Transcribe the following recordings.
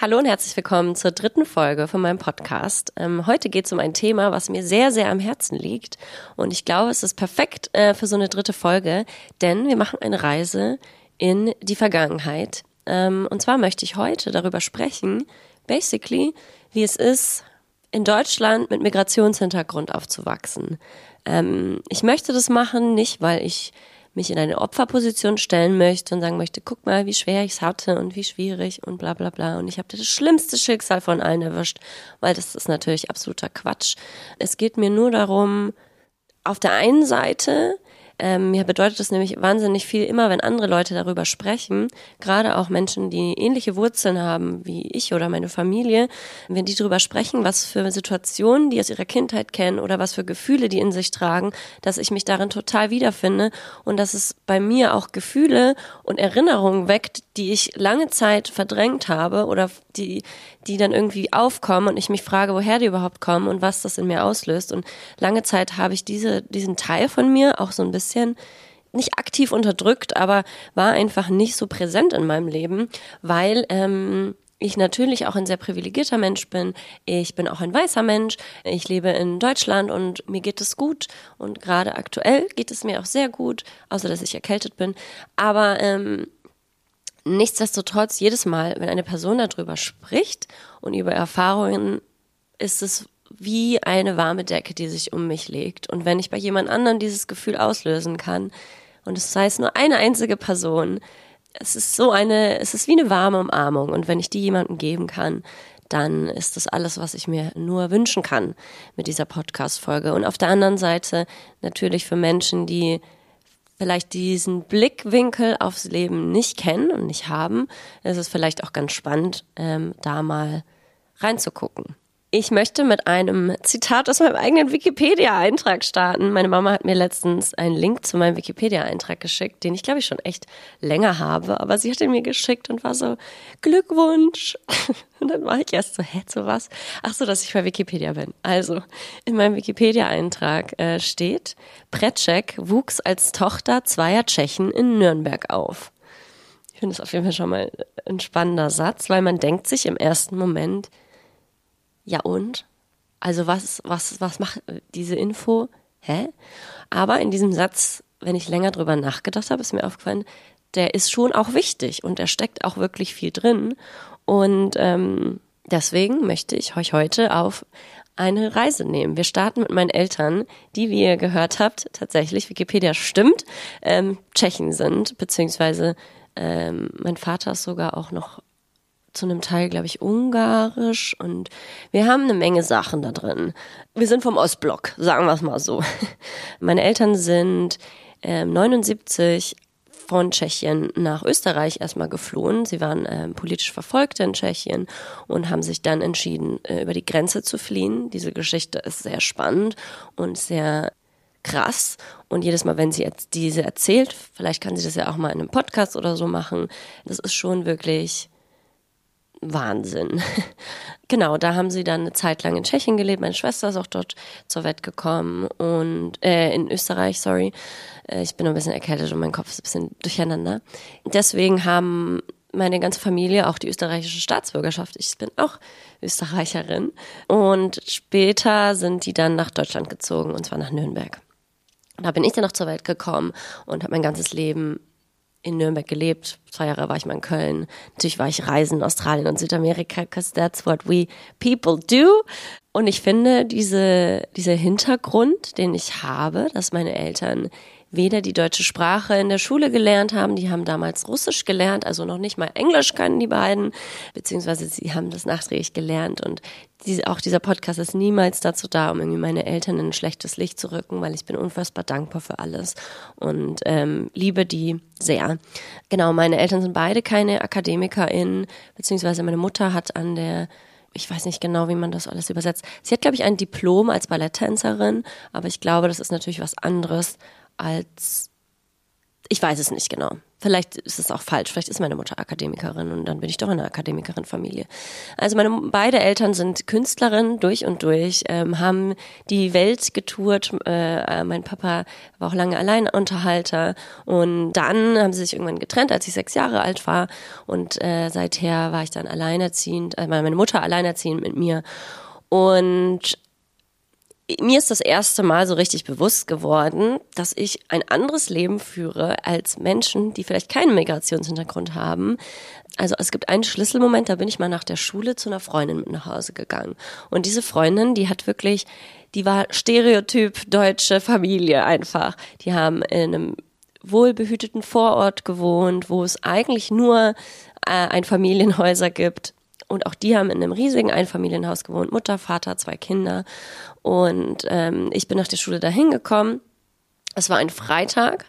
Hallo und herzlich willkommen zur dritten Folge von meinem Podcast. Ähm, heute geht es um ein Thema, was mir sehr, sehr am Herzen liegt. Und ich glaube, es ist perfekt äh, für so eine dritte Folge, denn wir machen eine Reise in die Vergangenheit. Ähm, und zwar möchte ich heute darüber sprechen, basically, wie es ist, in Deutschland mit Migrationshintergrund aufzuwachsen. Ähm, ich möchte das machen, nicht weil ich mich in eine Opferposition stellen möchte und sagen möchte, guck mal, wie schwer ich es hatte und wie schwierig und bla bla bla. Und ich habe das schlimmste Schicksal von allen erwischt, weil das ist natürlich absoluter Quatsch. Es geht mir nur darum, auf der einen Seite ähm, mir bedeutet es nämlich wahnsinnig viel, immer wenn andere Leute darüber sprechen, gerade auch Menschen, die ähnliche Wurzeln haben wie ich oder meine Familie, wenn die darüber sprechen, was für Situationen die aus ihrer Kindheit kennen oder was für Gefühle die in sich tragen, dass ich mich darin total wiederfinde und dass es bei mir auch Gefühle und Erinnerungen weckt, die ich lange Zeit verdrängt habe oder die, die dann irgendwie aufkommen und ich mich frage, woher die überhaupt kommen und was das in mir auslöst. Und lange Zeit habe ich diese, diesen Teil von mir auch so ein bisschen bisschen nicht aktiv unterdrückt, aber war einfach nicht so präsent in meinem Leben, weil ähm, ich natürlich auch ein sehr privilegierter Mensch bin. Ich bin auch ein weißer Mensch. Ich lebe in Deutschland und mir geht es gut. Und gerade aktuell geht es mir auch sehr gut, außer dass ich erkältet bin. Aber ähm, nichtsdestotrotz, jedes Mal, wenn eine Person darüber spricht und über Erfahrungen, ist es wie eine warme Decke, die sich um mich legt. Und wenn ich bei jemand anderem dieses Gefühl auslösen kann, und es sei es nur eine einzige Person, es ist so eine, es ist wie eine warme Umarmung. Und wenn ich die jemandem geben kann, dann ist das alles, was ich mir nur wünschen kann mit dieser Podcast-Folge. Und auf der anderen Seite natürlich für Menschen, die vielleicht diesen Blickwinkel aufs Leben nicht kennen und nicht haben, ist es vielleicht auch ganz spannend, ähm, da mal reinzugucken. Ich möchte mit einem Zitat aus meinem eigenen Wikipedia-Eintrag starten. Meine Mama hat mir letztens einen Link zu meinem Wikipedia-Eintrag geschickt, den ich glaube ich schon echt länger habe, aber sie hat ihn mir geschickt und war so, Glückwunsch. Und dann war ich erst so, hä, zu was? Ach so, dass ich bei Wikipedia bin. Also, in meinem Wikipedia-Eintrag äh, steht, Pretschek wuchs als Tochter zweier Tschechen in Nürnberg auf. Ich finde es auf jeden Fall schon mal ein spannender Satz, weil man denkt sich im ersten Moment, ja und? Also was, was, was macht diese Info? Hä? Aber in diesem Satz, wenn ich länger drüber nachgedacht habe, ist mir aufgefallen, der ist schon auch wichtig und da steckt auch wirklich viel drin. Und ähm, deswegen möchte ich euch heute auf eine Reise nehmen. Wir starten mit meinen Eltern, die, wie ihr gehört habt, tatsächlich, Wikipedia stimmt, ähm, Tschechen sind, beziehungsweise ähm, mein Vater ist sogar auch noch zu einem Teil, glaube ich, ungarisch und wir haben eine Menge Sachen da drin. Wir sind vom Ostblock, sagen wir es mal so. Meine Eltern sind äh, 79 von Tschechien nach Österreich erstmal geflohen. Sie waren äh, politisch Verfolgte in Tschechien und haben sich dann entschieden, äh, über die Grenze zu fliehen. Diese Geschichte ist sehr spannend und sehr krass. Und jedes Mal, wenn sie jetzt diese erzählt, vielleicht kann sie das ja auch mal in einem Podcast oder so machen, das ist schon wirklich Wahnsinn. genau, da haben sie dann eine Zeit lang in Tschechien gelebt. Meine Schwester ist auch dort zur Welt gekommen und äh, in Österreich, sorry. Äh, ich bin ein bisschen erkältet und mein Kopf ist ein bisschen durcheinander. Deswegen haben meine ganze Familie auch die österreichische Staatsbürgerschaft. Ich bin auch Österreicherin. Und später sind die dann nach Deutschland gezogen, und zwar nach Nürnberg. Da bin ich dann noch zur Welt gekommen und habe mein ganzes Leben in Nürnberg gelebt. Zwei Jahre war ich mal in Köln. Natürlich war ich reisen in Australien und Südamerika, because that's what we people do. Und ich finde, diese, dieser Hintergrund, den ich habe, dass meine Eltern weder die deutsche Sprache in der Schule gelernt haben, die haben damals Russisch gelernt, also noch nicht mal Englisch können die beiden, beziehungsweise sie haben das nachträglich gelernt und diese, auch dieser Podcast ist niemals dazu da, um irgendwie meine Eltern in ein schlechtes Licht zu rücken, weil ich bin unfassbar dankbar für alles und ähm, liebe die sehr. Genau, meine Eltern sind beide keine AkademikerInnen, beziehungsweise meine Mutter hat an der ich weiß nicht genau, wie man das alles übersetzt. Sie hat, glaube ich, ein Diplom als Balletttänzerin, aber ich glaube, das ist natürlich was anderes als Ich weiß es nicht genau. Vielleicht ist es auch falsch. Vielleicht ist meine Mutter Akademikerin und dann bin ich doch in einer Akademikerin-Familie. Also meine beide Eltern sind Künstlerinnen durch und durch, ähm, haben die Welt getourt. Äh, äh, mein Papa war auch lange Alleinunterhalter und dann haben sie sich irgendwann getrennt, als ich sechs Jahre alt war und äh, seither war ich dann alleinerziehend, äh, meine Mutter alleinerziehend mit mir und mir ist das erste Mal so richtig bewusst geworden, dass ich ein anderes Leben führe als Menschen, die vielleicht keinen Migrationshintergrund haben. Also es gibt einen Schlüsselmoment, da bin ich mal nach der Schule zu einer Freundin mit nach Hause gegangen. Und diese Freundin, die hat wirklich, die war Stereotyp deutsche Familie einfach. Die haben in einem wohlbehüteten Vorort gewohnt, wo es eigentlich nur äh, Einfamilienhäuser gibt und auch die haben in einem riesigen Einfamilienhaus gewohnt. Mutter, Vater, zwei Kinder. Und ähm, ich bin nach der Schule dahin gekommen. Es war ein Freitag.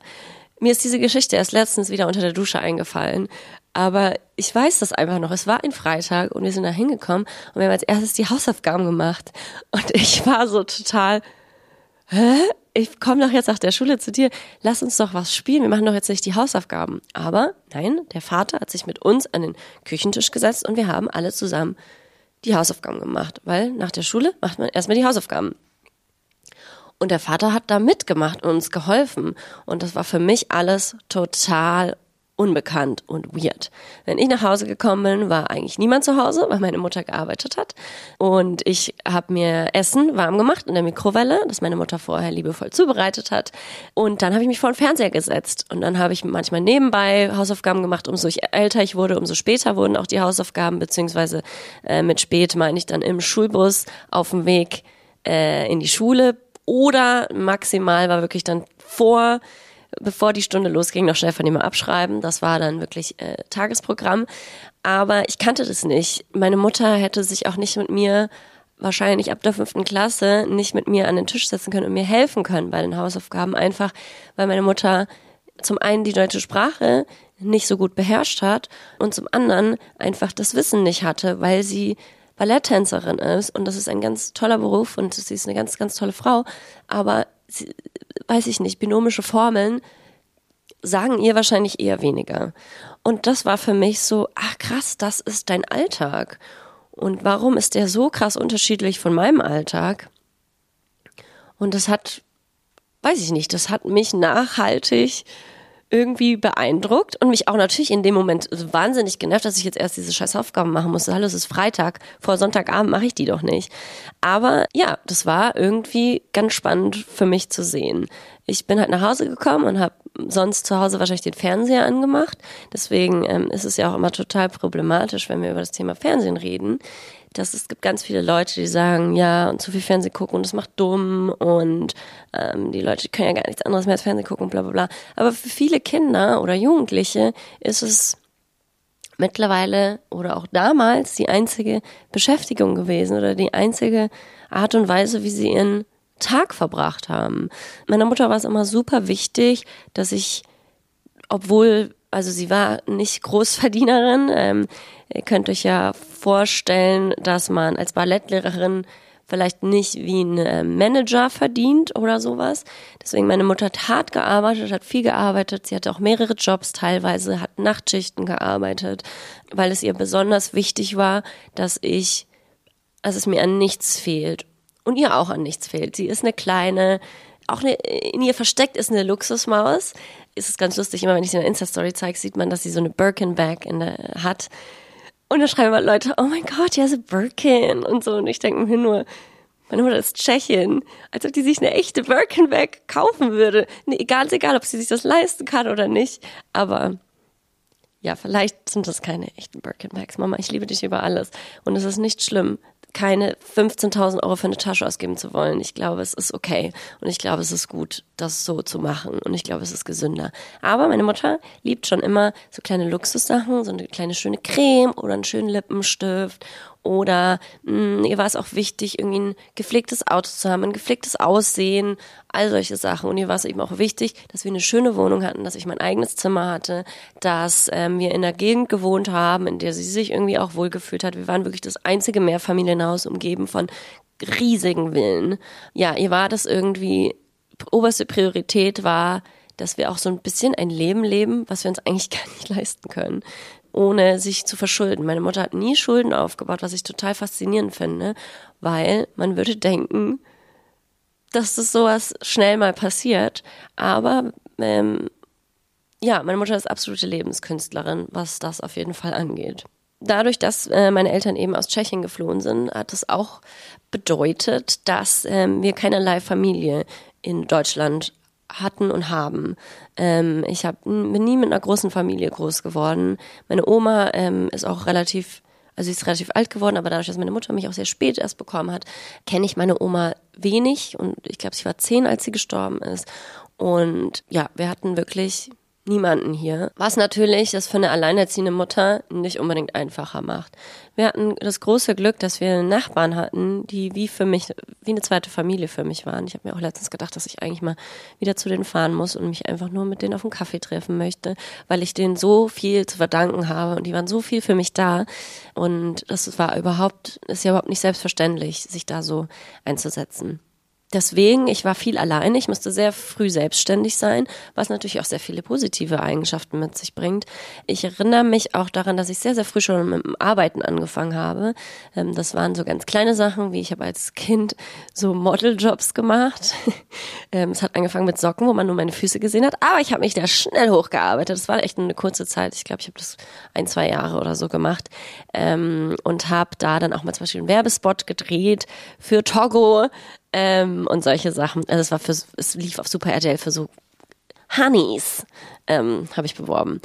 Mir ist diese Geschichte erst letztens wieder unter der Dusche eingefallen. Aber ich weiß das einfach noch. Es war ein Freitag und wir sind da hingekommen und wir haben als erstes die Hausaufgaben gemacht. Und ich war so total, hä? Ich komme doch jetzt nach der Schule zu dir, lass uns doch was spielen, wir machen doch jetzt nicht die Hausaufgaben. Aber nein, der Vater hat sich mit uns an den Küchentisch gesetzt und wir haben alle zusammen die Hausaufgaben gemacht, weil nach der Schule macht man erstmal die Hausaufgaben. Und der Vater hat da mitgemacht und uns geholfen. Und das war für mich alles total unbekannt und weird. Wenn ich nach Hause gekommen bin, war eigentlich niemand zu Hause, weil meine Mutter gearbeitet hat. Und ich habe mir Essen warm gemacht in der Mikrowelle, das meine Mutter vorher liebevoll zubereitet hat. Und dann habe ich mich vor den Fernseher gesetzt. Und dann habe ich manchmal nebenbei Hausaufgaben gemacht. Umso älter ich wurde, umso später wurden auch die Hausaufgaben, beziehungsweise äh, mit spät meine ich dann im Schulbus auf dem Weg äh, in die Schule. Oder maximal war wirklich dann vor bevor die Stunde losging, noch schnell von ihm abschreiben. Das war dann wirklich äh, Tagesprogramm. Aber ich kannte das nicht. Meine Mutter hätte sich auch nicht mit mir wahrscheinlich ab der fünften Klasse nicht mit mir an den Tisch setzen können und mir helfen können bei den Hausaufgaben. Einfach, weil meine Mutter zum einen die deutsche Sprache nicht so gut beherrscht hat und zum anderen einfach das Wissen nicht hatte, weil sie Balletttänzerin ist und das ist ein ganz toller Beruf und sie ist eine ganz, ganz tolle Frau, aber sie, weiß ich nicht, binomische Formeln sagen ihr wahrscheinlich eher weniger. Und das war für mich so, ach krass, das ist dein Alltag. Und warum ist der so krass unterschiedlich von meinem Alltag? Und das hat, weiß ich nicht, das hat mich nachhaltig irgendwie beeindruckt und mich auch natürlich in dem Moment wahnsinnig genervt, dass ich jetzt erst diese scheiß Aufgaben machen musste. Hallo, es ist Freitag, vor Sonntagabend mache ich die doch nicht. Aber ja, das war irgendwie ganz spannend für mich zu sehen. Ich bin halt nach Hause gekommen und habe sonst zu Hause wahrscheinlich den Fernseher angemacht. Deswegen ähm, ist es ja auch immer total problematisch, wenn wir über das Thema Fernsehen reden dass es gibt ganz viele Leute, die sagen, ja, und zu viel Fernsehen gucken und das macht dumm und ähm, die Leute können ja gar nichts anderes mehr als Fernsehen gucken bla bla bla. Aber für viele Kinder oder Jugendliche ist es mittlerweile oder auch damals die einzige Beschäftigung gewesen oder die einzige Art und Weise, wie sie ihren Tag verbracht haben. Meiner Mutter war es immer super wichtig, dass ich, obwohl also sie war nicht Großverdienerin. Ähm, ihr könnt euch ja vorstellen, dass man als Ballettlehrerin vielleicht nicht wie ein äh, Manager verdient oder sowas. Deswegen meine Mutter hat hart gearbeitet, hat viel gearbeitet. Sie hatte auch mehrere Jobs teilweise, hat Nachtschichten gearbeitet, weil es ihr besonders wichtig war, dass ich, dass es mir an nichts fehlt. Und ihr auch an nichts fehlt. Sie ist eine kleine, auch eine, in ihr versteckt ist eine Luxusmaus ist es ganz lustig, immer wenn ich sie in der Insta-Story zeige, sieht man, dass sie so eine Birkin-Bag hat. Und da schreiben mal Leute, oh mein Gott, ja, so Birkin und so. Und ich denke mir nur, meine Mutter ist Tschechin, als ob die sich eine echte Birkin-Bag kaufen würde. Nee, egal, egal, ob sie sich das leisten kann oder nicht. Aber ja, vielleicht sind das keine echten Birkin-Bags. Mama, ich liebe dich über alles. Und es ist nicht schlimm keine 15.000 Euro für eine Tasche ausgeben zu wollen. Ich glaube, es ist okay und ich glaube, es ist gut, das so zu machen und ich glaube, es ist gesünder. Aber meine Mutter liebt schon immer so kleine Luxussachen, so eine kleine schöne Creme oder einen schönen Lippenstift oder mh, mm, ihr war es auch wichtig, irgendwie ein gepflegtes Auto zu haben, ein gepflegtes Aussehen, all solche Sachen. Und ihr war es eben auch wichtig, dass wir eine schöne Wohnung hatten, dass ich mein eigenes Zimmer hatte, dass ähm, wir in einer Gegend gewohnt haben, in der sie sich irgendwie auch wohlgefühlt hat. Wir waren wirklich das einzige Mehrfamilienhaus umgeben von riesigen Villen. Ja, ihr war das irgendwie, oberste Priorität war, dass wir auch so ein bisschen ein Leben leben, was wir uns eigentlich gar nicht leisten können, ohne sich zu verschulden. Meine Mutter hat nie Schulden aufgebaut, was ich total faszinierend finde, weil man würde denken, dass das sowas schnell mal passiert. Aber ähm, ja, meine Mutter ist absolute Lebenskünstlerin, was das auf jeden Fall angeht. Dadurch, dass äh, meine Eltern eben aus Tschechien geflohen sind, hat das auch bedeutet, dass ähm, wir keinerlei Familie in Deutschland hatten und haben. Ähm, ich hab, bin nie mit einer großen Familie groß geworden. Meine Oma ähm, ist auch relativ also sie ist relativ alt geworden, aber dadurch, dass meine Mutter mich auch sehr spät erst bekommen hat, kenne ich meine Oma wenig und ich glaube, sie war zehn, als sie gestorben ist. Und ja, wir hatten wirklich niemanden hier. Was natürlich das für eine alleinerziehende Mutter nicht unbedingt einfacher macht. Wir hatten das große Glück, dass wir Nachbarn hatten, die wie für mich, wie eine zweite Familie für mich waren. Ich habe mir auch letztens gedacht, dass ich eigentlich mal wieder zu denen fahren muss und mich einfach nur mit denen auf einen Kaffee treffen möchte, weil ich denen so viel zu verdanken habe und die waren so viel für mich da. Und das war überhaupt, ist ja überhaupt nicht selbstverständlich, sich da so einzusetzen. Deswegen, ich war viel alleine, ich musste sehr früh selbstständig sein, was natürlich auch sehr viele positive Eigenschaften mit sich bringt. Ich erinnere mich auch daran, dass ich sehr, sehr früh schon mit dem Arbeiten angefangen habe. Ähm, das waren so ganz kleine Sachen, wie ich habe als Kind so Modeljobs gemacht. Ähm, es hat angefangen mit Socken, wo man nur meine Füße gesehen hat, aber ich habe mich da schnell hochgearbeitet. Das war echt eine kurze Zeit. Ich glaube, ich habe das ein, zwei Jahre oder so gemacht ähm, und habe da dann auch mal zum Beispiel einen Werbespot gedreht für Togo ähm, und solche Sachen. Also es war für, es lief auf Super RTL für so Honeys, ähm, habe ich beworben.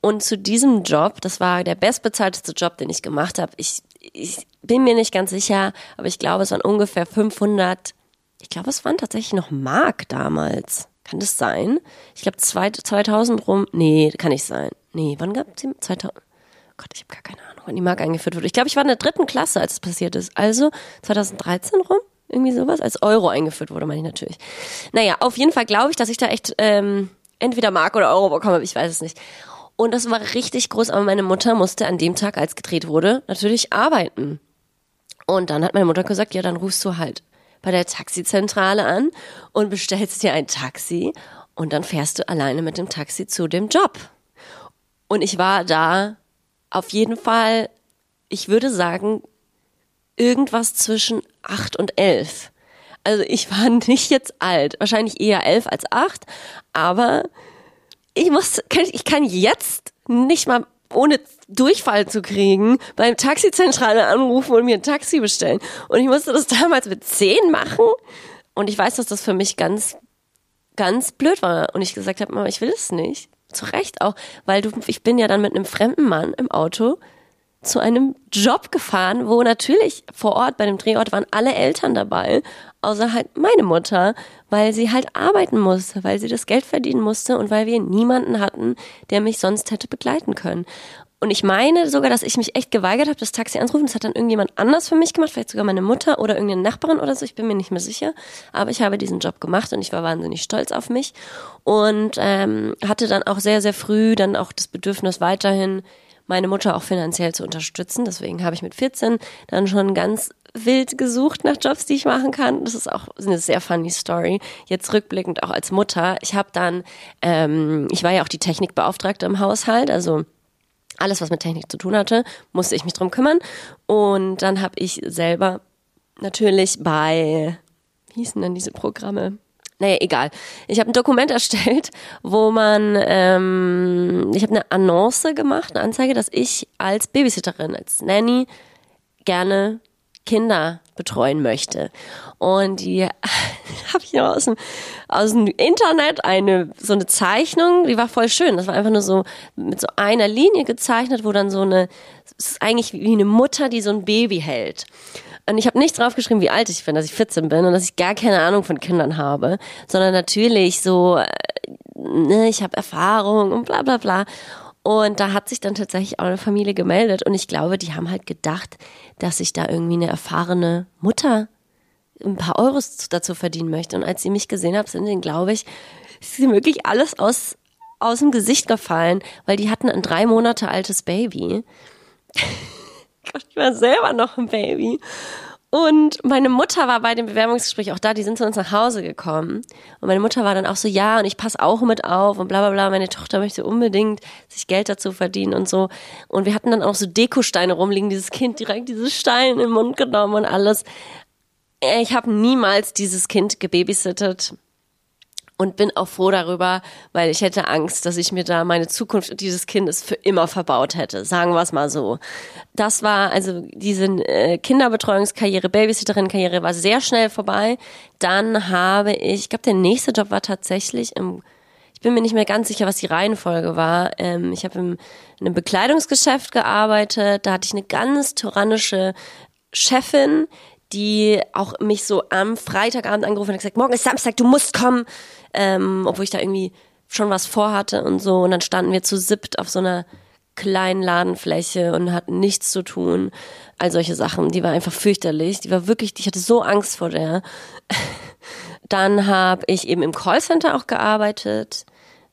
Und zu diesem Job, das war der bestbezahlteste Job, den ich gemacht habe. Ich, ich bin mir nicht ganz sicher, aber ich glaube, es waren ungefähr 500. Ich glaube, es waren tatsächlich noch Mark damals. Kann das sein? Ich glaube 2000 rum. Nee, kann nicht sein. Nee, wann gab es 2000? Gott, ich habe gar keine Ahnung, wann die Mark eingeführt wurde. Ich glaube, ich war in der dritten Klasse, als es passiert ist. Also 2013 rum? Irgendwie sowas. Als Euro eingeführt wurde, meine ich natürlich. Naja, auf jeden Fall glaube ich, dass ich da echt ähm, entweder Mark oder Euro bekomme, ich weiß es nicht. Und das war richtig groß, aber meine Mutter musste an dem Tag, als gedreht wurde, natürlich arbeiten. Und dann hat meine Mutter gesagt, ja, dann rufst du halt bei der Taxizentrale an und bestellst dir ein Taxi und dann fährst du alleine mit dem Taxi zu dem Job. Und ich war da auf jeden Fall, ich würde sagen, irgendwas zwischen acht und elf. Also ich war nicht jetzt alt, wahrscheinlich eher elf als acht, aber ich muss, ich kann jetzt nicht mal ohne Durchfall zu kriegen, beim Taxizentrale anrufen und mir ein Taxi bestellen. Und ich musste das damals mit zehn machen. Und ich weiß, dass das für mich ganz, ganz blöd war. Und ich gesagt habe, Mama, ich will es nicht. Zu Recht auch, weil du, ich bin ja dann mit einem fremden Mann im Auto zu einem Job gefahren, wo natürlich vor Ort bei dem Drehort waren alle Eltern dabei, außer halt meine Mutter, weil sie halt arbeiten musste, weil sie das Geld verdienen musste und weil wir niemanden hatten, der mich sonst hätte begleiten können. Und ich meine sogar, dass ich mich echt geweigert habe, das Taxi anzurufen. Das hat dann irgendjemand anders für mich gemacht, vielleicht sogar meine Mutter oder irgendeine Nachbarin oder so. Ich bin mir nicht mehr sicher. Aber ich habe diesen Job gemacht und ich war wahnsinnig stolz auf mich und ähm, hatte dann auch sehr, sehr früh dann auch das Bedürfnis weiterhin meine Mutter auch finanziell zu unterstützen. Deswegen habe ich mit 14 dann schon ganz wild gesucht nach Jobs, die ich machen kann. Das ist auch eine sehr funny Story. Jetzt rückblickend auch als Mutter. Ich habe dann, ähm, ich war ja auch die Technikbeauftragte im Haushalt, also alles, was mit Technik zu tun hatte, musste ich mich drum kümmern. Und dann habe ich selber natürlich bei, wie hießen denn diese Programme? Naja, egal. Ich habe ein Dokument erstellt, wo man, ähm, ich habe eine Annonce gemacht, eine Anzeige, dass ich als Babysitterin, als Nanny gerne Kinder betreuen möchte. Und die habe ich noch aus dem, aus dem Internet eine so eine Zeichnung, die war voll schön. Das war einfach nur so mit so einer Linie gezeichnet, wo dann so eine, es ist eigentlich wie eine Mutter, die so ein Baby hält. Und ich habe nicht draufgeschrieben, wie alt ich bin, dass ich 14 bin und dass ich gar keine Ahnung von Kindern habe, sondern natürlich so, äh, ne, ich habe Erfahrung und bla bla bla. Und da hat sich dann tatsächlich auch eine Familie gemeldet und ich glaube, die haben halt gedacht, dass ich da irgendwie eine erfahrene Mutter ein paar Euros dazu verdienen möchte. Und als sie mich gesehen haben, sind ihnen, glaube ich, ist ihnen wirklich alles aus, aus dem Gesicht gefallen, weil die hatten ein drei Monate altes Baby. Gott, ich war selber noch ein Baby. Und meine Mutter war bei dem Bewerbungsgespräch auch da, die sind zu uns nach Hause gekommen. Und meine Mutter war dann auch so, ja, und ich passe auch mit auf und bla bla bla. Meine Tochter möchte unbedingt sich Geld dazu verdienen und so. Und wir hatten dann auch so Dekosteine rumliegen, dieses Kind direkt diese Steine in den Mund genommen und alles. Ich habe niemals dieses Kind gebabysittet und bin auch froh darüber, weil ich hätte Angst, dass ich mir da meine Zukunft dieses Kindes für immer verbaut hätte. Sagen wir es mal so. Das war also diese äh, Kinderbetreuungskarriere, Babysitterin-Karriere war sehr schnell vorbei. Dann habe ich, ich glaube, der nächste Job war tatsächlich im ich bin mir nicht mehr ganz sicher, was die Reihenfolge war. Ähm, ich habe in einem Bekleidungsgeschäft gearbeitet. Da hatte ich eine ganz tyrannische Chefin, die auch mich so am Freitagabend angerufen hat und gesagt, morgen ist Samstag, du musst kommen ähm, obwohl ich da irgendwie schon was vorhatte und so. Und dann standen wir zu siebt auf so einer kleinen Ladenfläche und hatten nichts zu tun. All solche Sachen. Die war einfach fürchterlich. Die war wirklich, ich hatte so Angst vor der. Dann habe ich eben im Callcenter auch gearbeitet.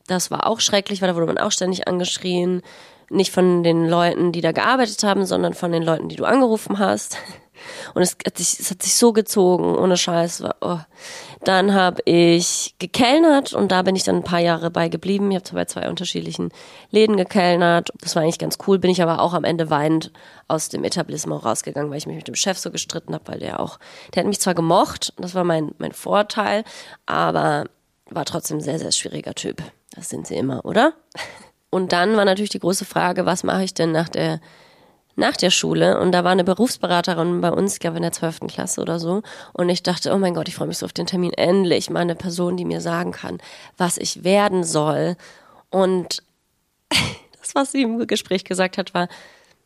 Das war auch schrecklich, weil da wurde man auch ständig angeschrien. Nicht von den Leuten, die da gearbeitet haben, sondern von den Leuten, die du angerufen hast. Und es hat sich, es hat sich so gezogen, ohne Scheiß. Oh. Dann habe ich gekellnert und da bin ich dann ein paar Jahre bei geblieben. Ich habe bei zwei unterschiedlichen Läden gekellnert. Das war eigentlich ganz cool. Bin ich aber auch am Ende weinend aus dem Etablissement rausgegangen, weil ich mich mit dem Chef so gestritten habe, weil der auch, der hat mich zwar gemocht, das war mein, mein Vorteil, aber war trotzdem sehr, sehr schwieriger Typ. Das sind sie immer, oder? Und dann war natürlich die große Frage, was mache ich denn nach der nach der Schule und da war eine Berufsberaterin bei uns, ich glaube in der zwölften Klasse oder so. Und ich dachte, oh mein Gott, ich freue mich so auf den Termin. Endlich mal eine Person, die mir sagen kann, was ich werden soll. Und das, was sie im Gespräch gesagt hat, war,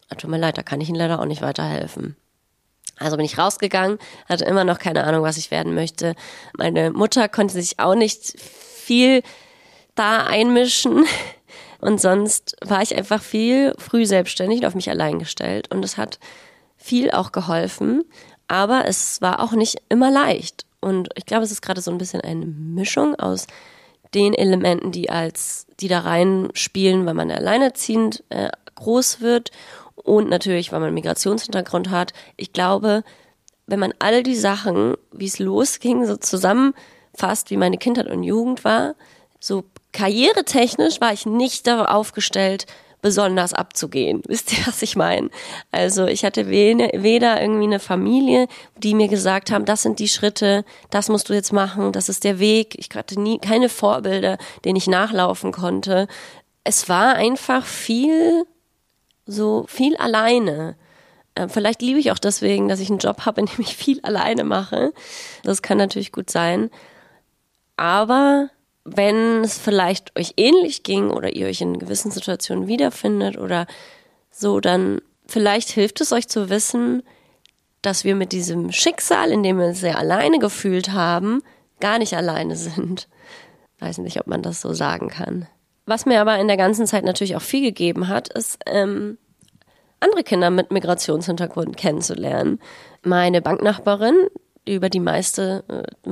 ah, tut mir leid, da kann ich Ihnen leider auch nicht weiterhelfen. Also bin ich rausgegangen, hatte immer noch keine Ahnung, was ich werden möchte. Meine Mutter konnte sich auch nicht viel da einmischen. Und sonst war ich einfach viel früh selbstständig und auf mich allein gestellt. Und es hat viel auch geholfen. Aber es war auch nicht immer leicht. Und ich glaube, es ist gerade so ein bisschen eine Mischung aus den Elementen, die als, die da reinspielen, weil man alleinerziehend äh, groß wird und natürlich, weil man einen Migrationshintergrund hat. Ich glaube, wenn man all die Sachen, wie es losging, so zusammenfasst, wie meine Kindheit und Jugend war, so karrieretechnisch war ich nicht darauf aufgestellt, besonders abzugehen. Wisst ihr, was ich meine? Also ich hatte weder irgendwie eine Familie, die mir gesagt haben, das sind die Schritte, das musst du jetzt machen, das ist der Weg. Ich hatte nie keine Vorbilder, denen ich nachlaufen konnte. Es war einfach viel, so viel alleine. Äh, vielleicht liebe ich auch deswegen, dass ich einen Job habe, in dem ich viel alleine mache. Das kann natürlich gut sein. Aber wenn es vielleicht euch ähnlich ging oder ihr euch in gewissen Situationen wiederfindet oder so, dann vielleicht hilft es euch zu wissen, dass wir mit diesem Schicksal, in dem wir sehr alleine gefühlt haben, gar nicht alleine sind. Weiß nicht, ob man das so sagen kann. Was mir aber in der ganzen Zeit natürlich auch viel gegeben hat, ist ähm, andere Kinder mit Migrationshintergrund kennenzulernen. Meine Banknachbarin, über die meiste, äh,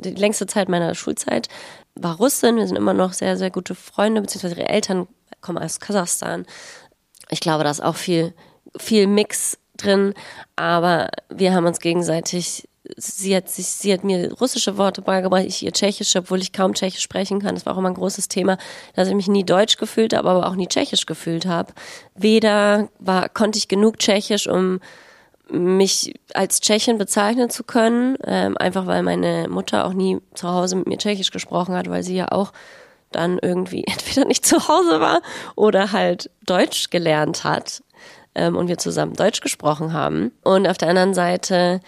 die längste Zeit meiner Schulzeit war Russin. Wir sind immer noch sehr, sehr gute Freunde, beziehungsweise ihre Eltern kommen aus Kasachstan. Ich glaube, da ist auch viel, viel Mix drin, aber wir haben uns gegenseitig sie hat sich, sie hat mir russische Worte beigebracht, ich ihr tschechische, obwohl ich kaum tschechisch sprechen kann. Das war auch immer ein großes Thema, dass ich mich nie deutsch gefühlt habe, aber auch nie tschechisch gefühlt habe. Weder war, konnte ich genug tschechisch, um mich als Tschechin bezeichnen zu können, ähm, einfach weil meine Mutter auch nie zu Hause mit mir Tschechisch gesprochen hat, weil sie ja auch dann irgendwie entweder nicht zu Hause war oder halt Deutsch gelernt hat ähm, und wir zusammen Deutsch gesprochen haben. Und auf der anderen Seite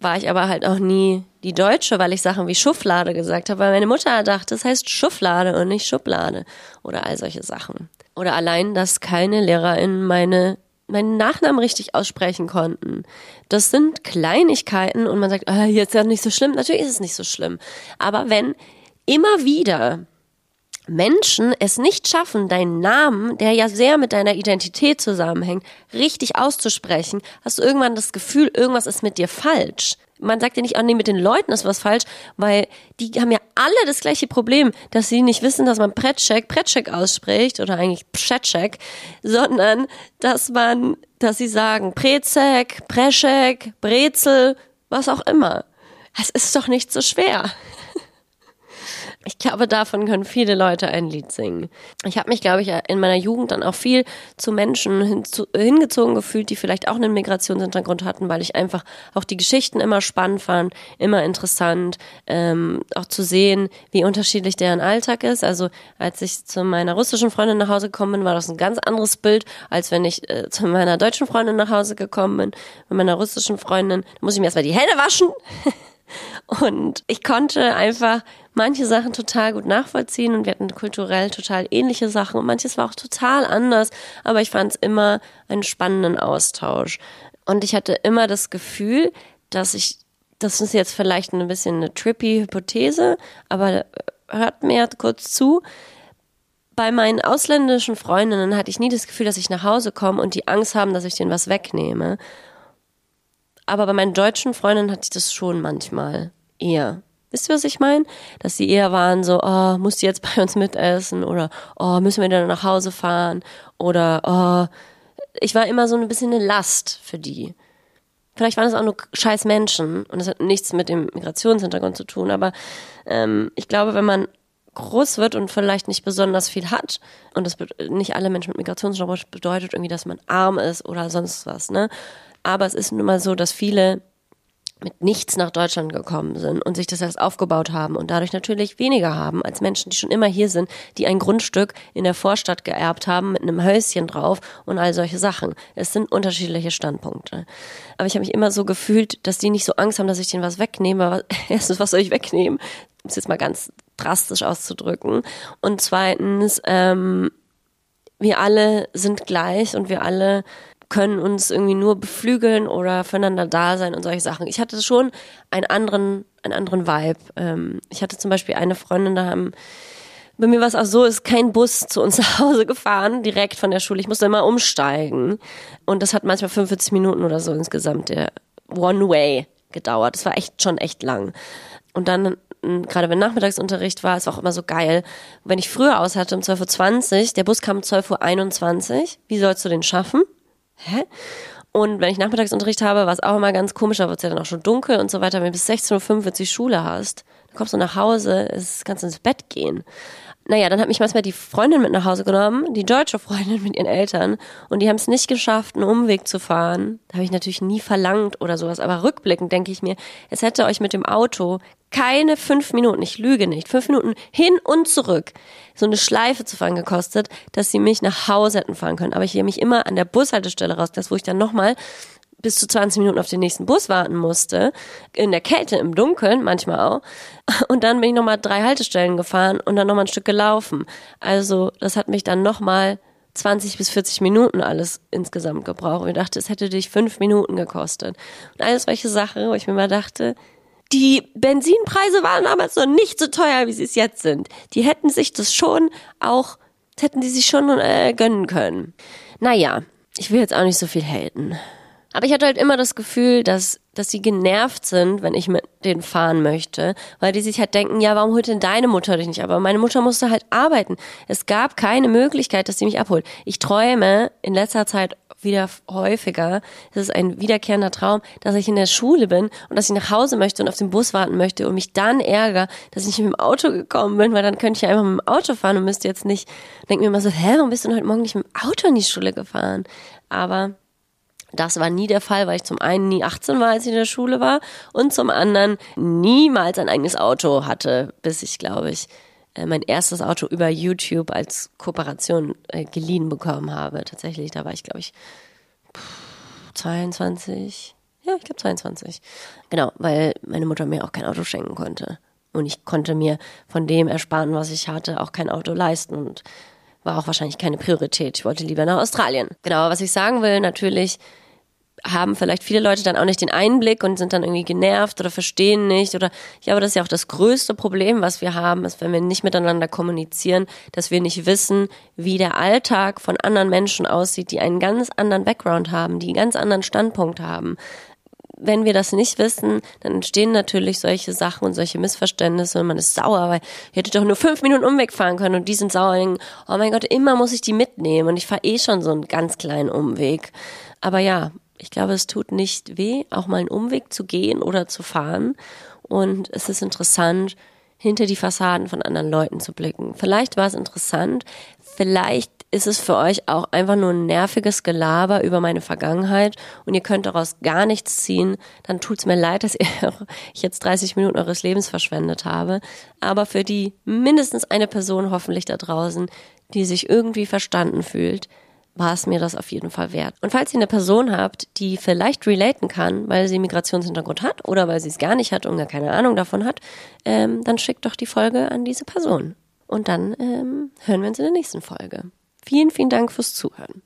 war ich aber halt auch nie die Deutsche, weil ich Sachen wie Schublade gesagt habe, weil meine Mutter dachte, es heißt Schublade und nicht Schublade oder all solche Sachen. Oder allein, dass keine Lehrerin meine meinen Nachnamen richtig aussprechen konnten. Das sind Kleinigkeiten und man sagt, ah, jetzt ist ja nicht so schlimm. Natürlich ist es nicht so schlimm. Aber wenn immer wieder Menschen es nicht schaffen, deinen Namen, der ja sehr mit deiner Identität zusammenhängt, richtig auszusprechen, hast du irgendwann das Gefühl, irgendwas ist mit dir falsch. Man sagt ja nicht, oh nee, mit den Leuten ist was falsch, weil die haben ja alle das gleiche Problem, dass sie nicht wissen, dass man Pretschek, Pretschek ausspricht oder eigentlich Pschetschek, sondern dass man, dass sie sagen Prezek, Preschek, Brezel, was auch immer. Es ist doch nicht so schwer. Ich glaube, davon können viele Leute ein Lied singen. Ich habe mich, glaube ich, in meiner Jugend dann auch viel zu Menschen hinzu, hingezogen gefühlt, die vielleicht auch einen Migrationshintergrund hatten, weil ich einfach auch die Geschichten immer spannend fand, immer interessant, ähm, auch zu sehen, wie unterschiedlich deren Alltag ist. Also als ich zu meiner russischen Freundin nach Hause gekommen bin, war das ein ganz anderes Bild, als wenn ich äh, zu meiner deutschen Freundin nach Hause gekommen bin. Mit meiner russischen Freundin muss ich mir erstmal die Hände waschen. Und ich konnte einfach manche Sachen total gut nachvollziehen und wir hatten kulturell total ähnliche Sachen und manches war auch total anders, aber ich fand es immer einen spannenden Austausch. Und ich hatte immer das Gefühl, dass ich, das ist jetzt vielleicht ein bisschen eine trippy Hypothese, aber hört mir kurz zu. Bei meinen ausländischen Freundinnen hatte ich nie das Gefühl, dass ich nach Hause komme und die Angst haben, dass ich denen was wegnehme. Aber bei meinen deutschen Freundinnen hatte ich das schon manchmal eher. Wisst ihr, was ich meine? Dass sie eher waren so, oh, musst du jetzt bei uns mitessen oder oh, müssen wir dann nach Hause fahren oder oh, ich war immer so ein bisschen eine Last für die. Vielleicht waren es auch nur scheiß Menschen und das hat nichts mit dem Migrationshintergrund zu tun, aber ähm, ich glaube, wenn man groß wird und vielleicht nicht besonders viel hat und das nicht alle Menschen mit Migrationshintergrund bedeutet irgendwie, dass man arm ist oder sonst was, ne? Aber es ist nun mal so, dass viele mit nichts nach Deutschland gekommen sind und sich das erst aufgebaut haben und dadurch natürlich weniger haben als Menschen, die schon immer hier sind, die ein Grundstück in der Vorstadt geerbt haben mit einem Häuschen drauf und all solche Sachen. Es sind unterschiedliche Standpunkte. Aber ich habe mich immer so gefühlt, dass die nicht so Angst haben, dass ich denen was wegnehme. Aber erstens, was soll ich wegnehmen? Um es jetzt mal ganz drastisch auszudrücken. Und zweitens, ähm, wir alle sind gleich und wir alle können uns irgendwie nur beflügeln oder füreinander da sein und solche Sachen. Ich hatte schon einen anderen, einen anderen Vibe. Ähm, ich hatte zum Beispiel eine Freundin, da haben bei mir war es auch so, ist kein Bus zu uns nach Hause gefahren, direkt von der Schule. Ich musste immer umsteigen. Und das hat manchmal 45 Minuten oder so insgesamt der One Way gedauert. Das war echt schon echt lang. Und dann, gerade wenn Nachmittagsunterricht war, es war auch immer so geil. Wenn ich früher aus hatte um 12.20 Uhr, der Bus kam um 12.21 Uhr, wie sollst du den schaffen? Hä? Und wenn ich Nachmittagsunterricht habe, war es auch immer ganz komisch, da wird es ja dann auch schon dunkel und so weiter. Wenn du bis 16.45 Uhr Schule hast, dann kommst du nach Hause, es kannst ins Bett gehen. Naja, dann hat mich manchmal die Freundin mit nach Hause genommen, die deutsche Freundin mit ihren Eltern. Und die haben es nicht geschafft, einen Umweg zu fahren. Da habe ich natürlich nie verlangt oder sowas. Aber rückblickend denke ich mir, es hätte euch mit dem Auto keine fünf Minuten, ich lüge nicht, fünf Minuten hin und zurück, so eine Schleife zu fahren gekostet, dass sie mich nach Hause hätten fahren können. Aber ich habe mich immer an der Bushaltestelle raus, das wo ich dann nochmal bis zu 20 Minuten auf den nächsten Bus warten musste, in der Kälte, im Dunkeln, manchmal auch. Und dann bin ich nochmal drei Haltestellen gefahren und dann nochmal ein Stück gelaufen. Also das hat mich dann nochmal 20 bis 40 Minuten alles insgesamt gebraucht. Und ich dachte, es hätte dich fünf Minuten gekostet. Und alles solche Sachen, wo ich mir mal dachte, die Benzinpreise waren damals noch nicht so teuer, wie sie es jetzt sind. Die hätten sich das schon auch, hätten die sich schon äh, gönnen können. Naja, ich will jetzt auch nicht so viel haten. Aber ich hatte halt immer das Gefühl, dass, dass sie genervt sind, wenn ich mit denen fahren möchte, weil die sich halt denken, ja, warum holt denn deine Mutter dich nicht ab? Aber meine Mutter musste halt arbeiten. Es gab keine Möglichkeit, dass sie mich abholt. Ich träume in letzter Zeit wieder häufiger. Es ist ein wiederkehrender Traum, dass ich in der Schule bin und dass ich nach Hause möchte und auf den Bus warten möchte und mich dann ärgere, dass ich nicht mit dem Auto gekommen bin, weil dann könnte ich einfach mit dem Auto fahren und müsste jetzt nicht, denke mir immer so, hä, warum bist du denn heute Morgen nicht mit dem Auto in die Schule gefahren? Aber das war nie der Fall, weil ich zum einen nie 18 war, als ich in der Schule war und zum anderen niemals ein eigenes Auto hatte, bis ich, glaube ich, mein erstes Auto über YouTube als Kooperation äh, geliehen bekommen habe. Tatsächlich, da war ich, glaube ich, 22. Ja, ich glaube 22. Genau, weil meine Mutter mir auch kein Auto schenken konnte. Und ich konnte mir von dem ersparen, was ich hatte, auch kein Auto leisten und war auch wahrscheinlich keine Priorität. Ich wollte lieber nach Australien. Genau, was ich sagen will, natürlich haben vielleicht viele Leute dann auch nicht den Einblick und sind dann irgendwie genervt oder verstehen nicht oder ja, aber das ist ja auch das größte Problem, was wir haben, ist, wenn wir nicht miteinander kommunizieren, dass wir nicht wissen, wie der Alltag von anderen Menschen aussieht, die einen ganz anderen Background haben, die einen ganz anderen Standpunkt haben. wenn wir das nicht wissen, dann entstehen natürlich solche Sachen und solche Missverständnisse und man ist sauer, weil ich hätte doch nur fünf Minuten Umweg fahren können und die sind sauer und denken, oh mein Gott, immer muss ich die mitnehmen und ich fahre eh schon so einen ganz kleinen Umweg. Aber ja, ich glaube, es tut nicht weh, auch mal einen Umweg zu gehen oder zu fahren und es ist interessant, hinter die Fassaden von anderen Leuten zu blicken. Vielleicht war es interessant, vielleicht ist es für euch auch einfach nur ein nerviges Gelaber über meine Vergangenheit und ihr könnt daraus gar nichts ziehen, dann tut's mir leid, dass ich jetzt 30 Minuten eures Lebens verschwendet habe. Aber für die mindestens eine Person hoffentlich da draußen, die sich irgendwie verstanden fühlt, war es mir das auf jeden Fall wert. Und falls ihr eine Person habt, die vielleicht relaten kann, weil sie Migrationshintergrund hat oder weil sie es gar nicht hat und gar keine Ahnung davon hat, ähm, dann schickt doch die Folge an diese Person. Und dann ähm, hören wir uns in der nächsten Folge. Vielen, vielen Dank fürs Zuhören.